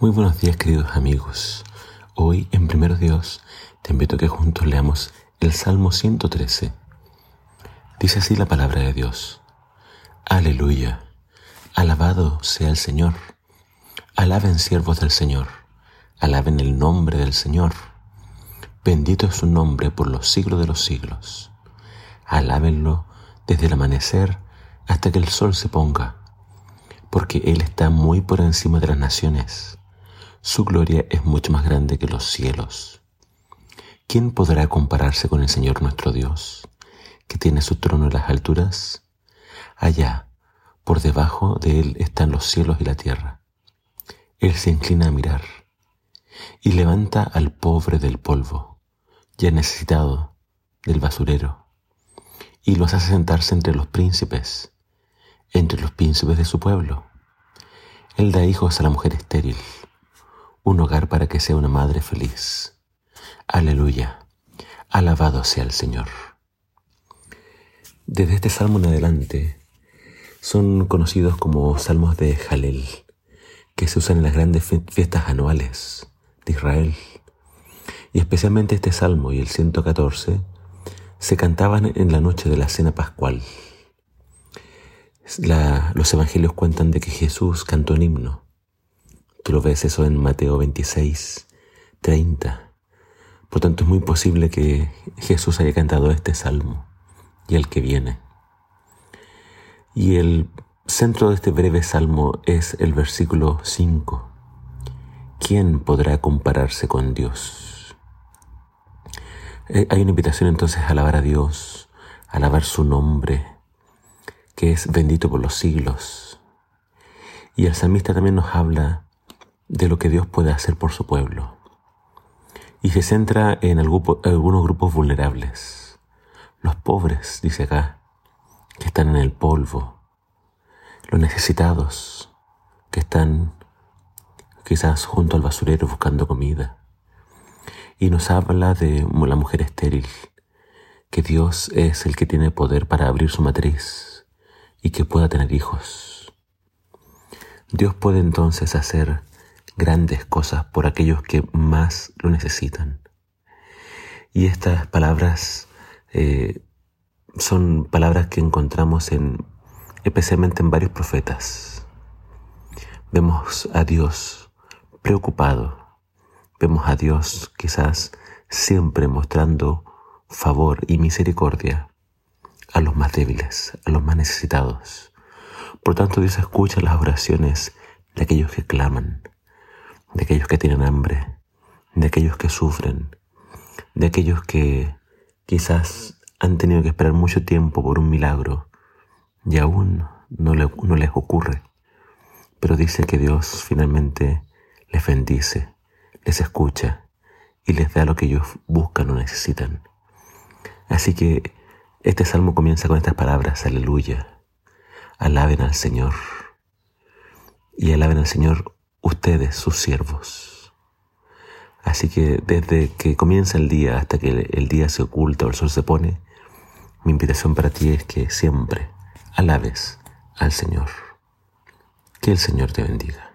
Muy buenos días queridos amigos. Hoy en Primero Dios te invito a que juntos leamos el Salmo 113. Dice así la palabra de Dios. Aleluya. Alabado sea el Señor. Alaben siervos del Señor. Alaben el nombre del Señor. Bendito es su nombre por los siglos de los siglos. Alábenlo desde el amanecer hasta que el sol se ponga, porque Él está muy por encima de las naciones su gloria es mucho más grande que los cielos. ¿Quién podrá compararse con el Señor nuestro Dios, que tiene su trono en las alturas? Allá, por debajo de Él están los cielos y la tierra. Él se inclina a mirar y levanta al pobre del polvo, ya necesitado del basurero, y los hace sentarse entre los príncipes, entre los príncipes de su pueblo. Él da hijos a la mujer estéril un hogar para que sea una madre feliz. Aleluya. Alabado sea el Señor. Desde este salmo en adelante son conocidos como salmos de Jalel, que se usan en las grandes fiestas anuales de Israel. Y especialmente este salmo y el 114 se cantaban en la noche de la cena pascual. los evangelios cuentan de que Jesús cantó un himno Tú lo ves eso en Mateo 26, 30. Por tanto, es muy posible que Jesús haya cantado este salmo y el que viene. Y el centro de este breve salmo es el versículo 5. ¿Quién podrá compararse con Dios? Eh, hay una invitación entonces a alabar a Dios, a alabar su nombre, que es bendito por los siglos. Y el salmista también nos habla de lo que Dios puede hacer por su pueblo. Y se centra en algunos grupos vulnerables. Los pobres, dice acá, que están en el polvo. Los necesitados, que están quizás junto al basurero buscando comida. Y nos habla de la mujer estéril, que Dios es el que tiene poder para abrir su matriz y que pueda tener hijos. Dios puede entonces hacer grandes cosas por aquellos que más lo necesitan. Y estas palabras eh, son palabras que encontramos en, especialmente en varios profetas. Vemos a Dios preocupado, vemos a Dios quizás siempre mostrando favor y misericordia a los más débiles, a los más necesitados. Por tanto, Dios escucha las oraciones de aquellos que claman, de aquellos que tienen hambre, de aquellos que sufren, de aquellos que quizás han tenido que esperar mucho tiempo por un milagro y aún no, les ocurre. Pero dice que Dios finalmente les bendice, les escucha y les da lo que ellos buscan o necesitan. Así que este salmo comienza con estas palabras, aleluya, alaben al Señor. Y alaben al Señor ustedes, sus siervos. Así que desde que comienza el día hasta que el día se oculta o el sol se pone, mi invitación para ti es que siempre alabes al Señor. Que el Señor te bendiga.